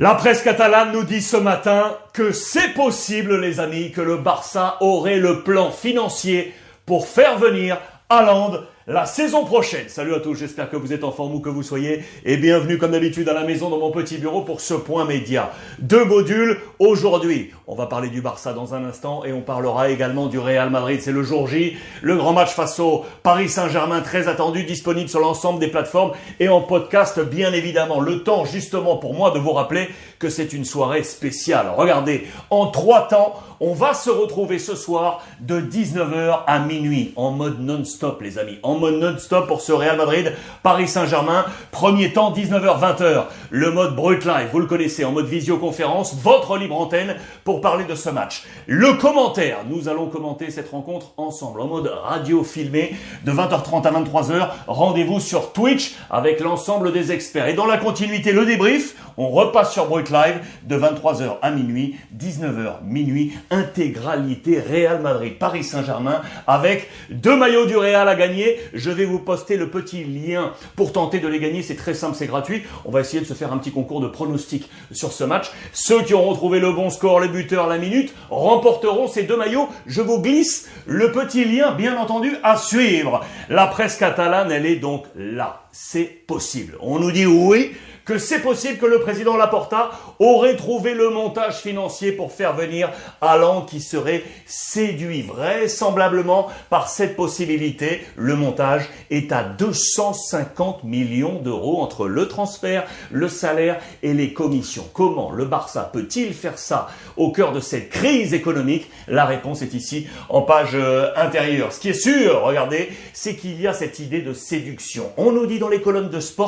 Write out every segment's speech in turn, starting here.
La presse catalane nous dit ce matin que c'est possible, les amis, que le Barça aurait le plan financier pour faire venir Haaland la saison prochaine. Salut à tous, j'espère que vous êtes en forme où que vous soyez et bienvenue comme d'habitude à la maison dans mon petit bureau pour ce point média. Deux modules aujourd'hui. On va parler du Barça dans un instant et on parlera également du Real Madrid. C'est le jour J, le grand match face au Paris Saint-Germain très attendu, disponible sur l'ensemble des plateformes et en podcast bien évidemment. Le temps justement pour moi de vous rappeler que c'est une soirée spéciale. Regardez, en trois temps, on va se retrouver ce soir de 19h à minuit en mode non-stop les amis. Mode non-stop pour ce Real Madrid, Paris Saint-Germain. Premier temps 19h-20h. Le mode brut live, vous le connaissez, en mode visioconférence, votre libre antenne pour parler de ce match. Le commentaire, nous allons commenter cette rencontre ensemble en mode radio filmé de 20h30 à 23h. Rendez-vous sur Twitch avec l'ensemble des experts. Et dans la continuité, le débrief, on repasse sur Brut Live de 23h à minuit, 19h minuit, intégralité Real Madrid, Paris Saint-Germain avec deux maillots du Real à gagner. Je vais vous poster le petit lien pour tenter de les gagner. C'est très simple, c'est gratuit. On va essayer de se faire un petit concours de pronostics sur ce match. Ceux qui auront trouvé le bon score, les buteurs, la minute, remporteront ces deux maillots. Je vous glisse le petit lien, bien entendu, à suivre. La presse catalane, elle est donc là. C'est possible. On nous dit oui que c'est possible que le président Laporta aurait trouvé le montage financier pour faire venir Alain qui serait séduit vraisemblablement par cette possibilité. Le montage est à 250 millions d'euros entre le transfert, le salaire et les commissions. Comment le Barça peut-il faire ça au cœur de cette crise économique? La réponse est ici en page euh, intérieure. Ce qui est sûr, regardez, c'est qu'il y a cette idée de séduction. On nous dit dans les colonnes de sport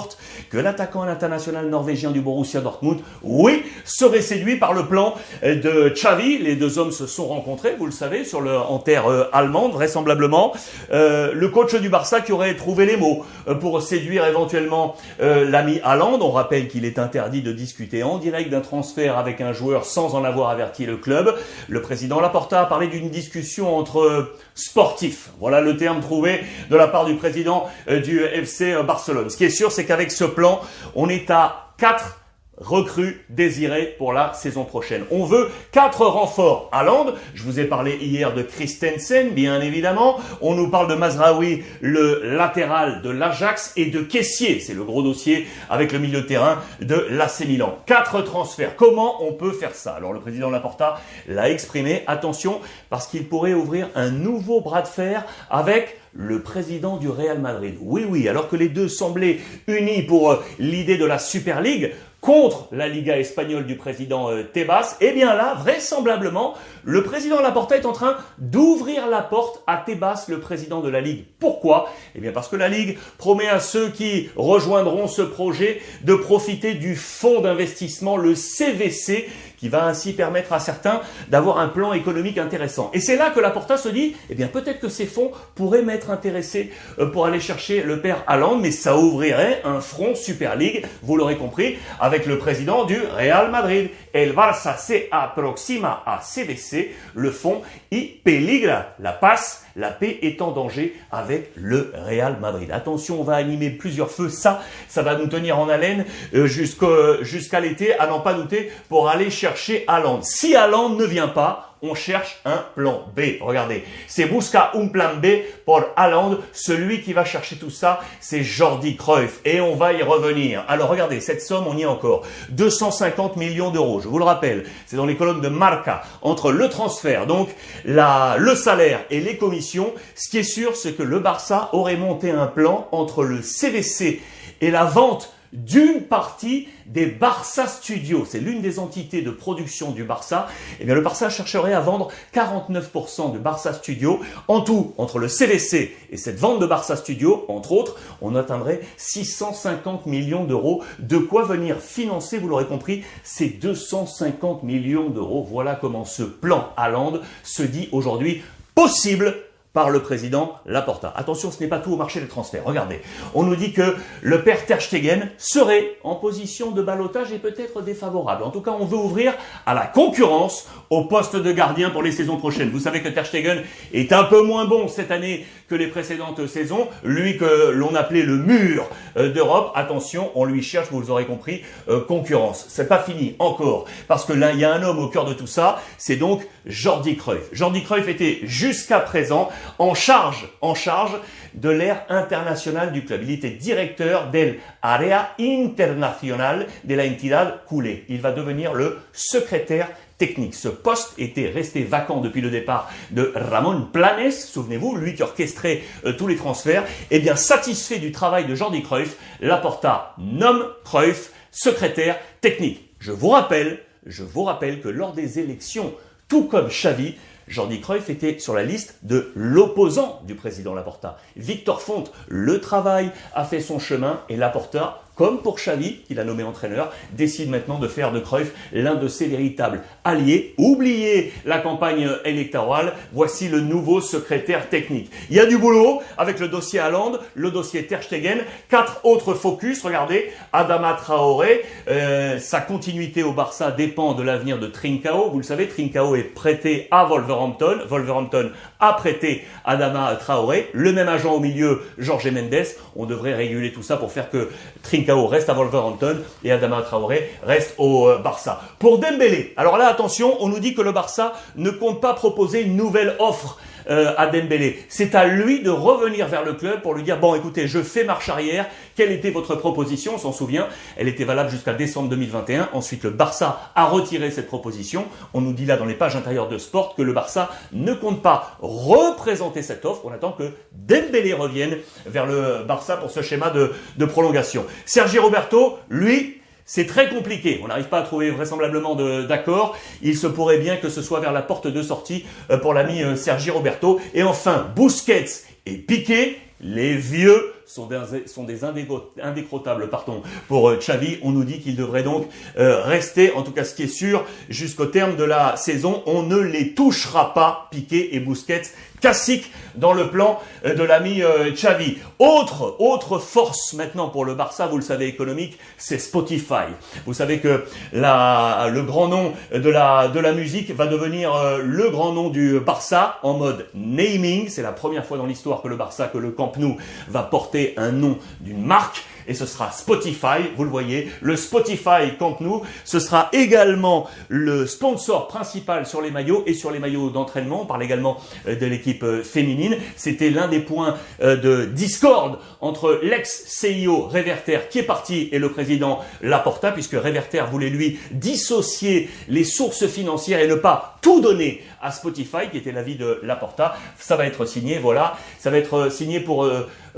que l'attaquant à l'international norvégien du Borussia Dortmund, oui, serait séduit par le plan de Xavi. Les deux hommes se sont rencontrés, vous le savez, sur le, en terre euh, allemande, vraisemblablement. Euh, le coach du Barça qui aurait trouvé les mots euh, pour séduire éventuellement l'ami Haaland. On rappelle qu'il est interdit de discuter en direct d'un transfert avec un joueur sans en avoir averti le club. Le président Laporta a parlé d'une discussion entre sportifs. Voilà le terme trouvé de la part du président du FC Barcelone. Ce qui est sûr, c'est qu'avec ce plan, on est à 4 recrues désirées pour la saison prochaine. On veut quatre renforts à Land. Je vous ai parlé hier de Christensen, bien évidemment. On nous parle de Mazraoui, le latéral de l'Ajax, et de Caissier. C'est le gros dossier avec le milieu de terrain de l'AC Milan. Quatre transferts. Comment on peut faire ça? Alors le président Laporta l'a exprimé. Attention, parce qu'il pourrait ouvrir un nouveau bras de fer avec le président du Real Madrid. Oui, oui, alors que les deux semblaient unis pour euh, l'idée de la Super League, contre la Liga espagnole du président euh, Tebas, eh bien là, vraisemblablement, le président Laporta est en train d'ouvrir la porte à Tebas, le président de la Ligue. Pourquoi? Eh bien parce que la Ligue promet à ceux qui rejoindront ce projet de profiter du fonds d'investissement, le CVC, qui va ainsi permettre à certains d'avoir un plan économique intéressant. Et c'est là que Laporta se dit, eh bien peut-être que ces fonds pourraient m'être intéressés euh, pour aller chercher le père Haaland, mais ça ouvrirait un front Super League, vous l'aurez compris, avec le président du Real Madrid. El Barça se aproxima à CVC, le fonds y peligra la passe la paix est en danger avec le Real Madrid. Attention, on va animer plusieurs feux. Ça, ça va nous tenir en haleine euh, jusqu'à l'été, à n'en pas douter, pour aller chercher Haaland. Si Haaland ne vient pas, on cherche un plan B. Regardez, c'est busca un plan B pour Haaland. Celui qui va chercher tout ça, c'est Jordi Cruyff. Et on va y revenir. Alors regardez, cette somme, on y est encore. 250 millions d'euros. Je vous le rappelle, c'est dans les colonnes de Marca. Entre le transfert, donc le salaire et les commissions, ce qui est sûr, c'est que le Barça aurait monté un plan entre le CVC et la vente d'une partie des Barça Studios. C'est l'une des entités de production du Barça. Eh bien, le Barça chercherait à vendre 49% de Barça Studios. En tout, entre le CVC et cette vente de Barça Studios, entre autres, on atteindrait 650 millions d'euros. De quoi venir financer, vous l'aurez compris, ces 250 millions d'euros. Voilà comment ce plan Hollande se dit aujourd'hui possible par le président Laporta. Attention, ce n'est pas tout au marché des transferts. Regardez, on nous dit que le père Ter Stegen serait en position de balotage et peut-être défavorable. En tout cas, on veut ouvrir à la concurrence au poste de gardien pour les saisons prochaines. Vous savez que Ter Stegen est un peu moins bon cette année que les précédentes saisons. Lui que l'on appelait le mur euh, d'Europe. Attention, on lui cherche, vous aurez compris, euh, concurrence. C'est pas fini encore, parce que là, il y a un homme au cœur de tout ça. C'est donc Jordi Cruyff. Jordi Cruyff était jusqu'à présent en charge, en charge de l'ère internationale du club. Il était directeur del área internacional de la entidad culé. Il va devenir le secrétaire technique. Ce poste était resté vacant depuis le départ de Ramon Planes, souvenez-vous, lui qui orchestrait euh, tous les transferts. Eh bien, satisfait du travail de Jordi Cruyff, Laporta nomme Cruyff secrétaire technique. Je vous rappelle, je vous rappelle que lors des élections, tout comme Xavi, Jordi Cruyff était sur la liste de l'opposant du président Laporta. Victor Font, le travail a fait son chemin et Laporta comme pour Xavi, qu'il a nommé entraîneur, décide maintenant de faire de Cruyff l'un de ses véritables alliés. Oubliez la campagne électorale, voici le nouveau secrétaire technique. Il y a du boulot avec le dossier Haaland, le dossier Ter Stegen, quatre autres focus. Regardez, Adama Traoré, euh, sa continuité au Barça dépend de l'avenir de Trincao. Vous le savez, Trincao est prêté à Wolverhampton. Wolverhampton a prêté Adama Traoré. Le même agent au milieu, Jorge Mendes. On devrait réguler tout ça pour faire que Trincao reste à Wolverhampton et Adama Traoré reste au euh, Barça. Pour Dembélé, alors là attention, on nous dit que le Barça ne compte pas proposer une nouvelle offre euh, à Dembélé. C'est à lui de revenir vers le club pour lui dire bon écoutez, je fais marche arrière. Quelle était votre proposition? On s'en souvient. Elle était valable jusqu'à décembre 2021. Ensuite, le Barça a retiré cette proposition. On nous dit là dans les pages intérieures de Sport que le Barça ne compte pas représenter cette offre. On attend que Dembélé revienne vers le Barça pour ce schéma de, de prolongation. Sergi Roberto, lui, c'est très compliqué. On n'arrive pas à trouver vraisemblablement d'accord. Il se pourrait bien que ce soit vers la porte de sortie euh, pour l'ami euh, Sergi Roberto. Et enfin, Busquets et Piqué, les vieux sont des, sont des indécrottables pardon, pour euh, Xavi. On nous dit qu'il devrait donc rester, en tout cas ce qui est sûr, jusqu'au terme de la saison. On ne les touchera pas, Piqué et Busquets classique dans le plan euh, de l'ami euh, Xavi. Autre, autre force maintenant pour le Barça, vous le savez, économique, c'est Spotify. Vous savez que la, le grand nom de la, de la musique va devenir euh, le grand nom du Barça en mode naming. C'est la première fois dans l'histoire que le Barça, que le Camp Nou va porter un nom d'une marque et ce sera Spotify, vous le voyez, le Spotify Camp Nou, ce sera également le sponsor principal sur les maillots et sur les maillots d'entraînement, on parle également euh, de l'équipe euh, féminine, c'était l'un des points euh, de discorde entre l'ex-CIO Reverter qui est parti et le président Laporta, puisque Reverter voulait lui dissocier les sources financières et ne pas tout donner à Spotify, qui était l'avis de Laporta. Ça va être signé, voilà, ça va être signé pour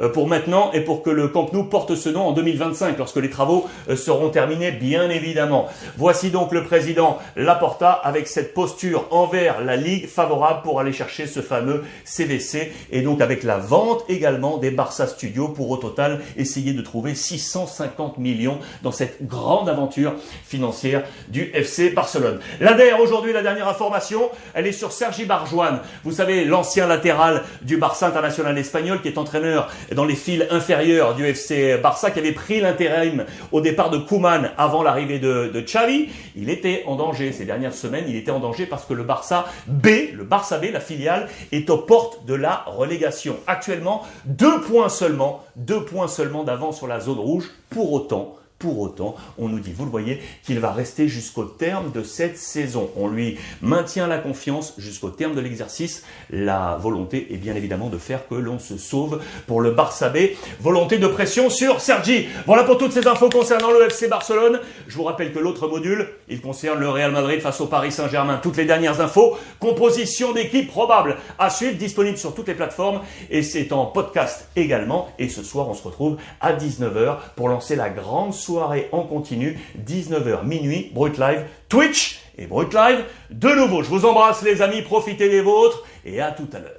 pour maintenant et pour que le Camp Nou porte ce nom en 2025, lorsque les travaux euh, seront terminés, bien évidemment. Voici donc le président Laporta avec cette posture envers la Ligue favorable pour aller chercher ce fameux CVC et donc avec la vente également des Barça Studios pour au total essayer de trouver 650 millions dans cette grande aventure financière du FC Barcelone. L'ADER aujourd'hui, la dernière information, elle est sur Sergi Barjoan. Vous savez, l'ancien latéral du Barça international espagnol qui est entraîneur dans les fils inférieurs du FC Barça qui avait pris l'intérim au départ de Kuman avant l'arrivée de, de Xavi. Il était en danger ces dernières semaines. Il était en danger parce que le Barça B, le Barça B, la filiale, est aux portes de la relégation. Actuellement, deux points seulement, deux points seulement d'avance sur la zone rouge. Pour autant, pour autant, on nous dit, vous le voyez, qu'il va rester jusqu'au terme de cette saison. On lui maintient la confiance jusqu'au terme de l'exercice. La volonté est bien évidemment de faire que l'on se sauve pour le Barça B. Volonté de pression sur Sergi. Voilà pour toutes ces infos concernant le FC Barcelone. Je vous rappelle que l'autre module, il concerne le Real Madrid face au Paris Saint-Germain. Toutes les dernières infos, composition d'équipe probable à suivre, disponible sur toutes les plateformes et c'est en podcast également. Et ce soir, on se retrouve à 19h pour lancer la grande soirée en continu, 19h minuit, Brut Live, Twitch et Brut Live. De nouveau, je vous embrasse les amis, profitez des vôtres et à tout à l'heure.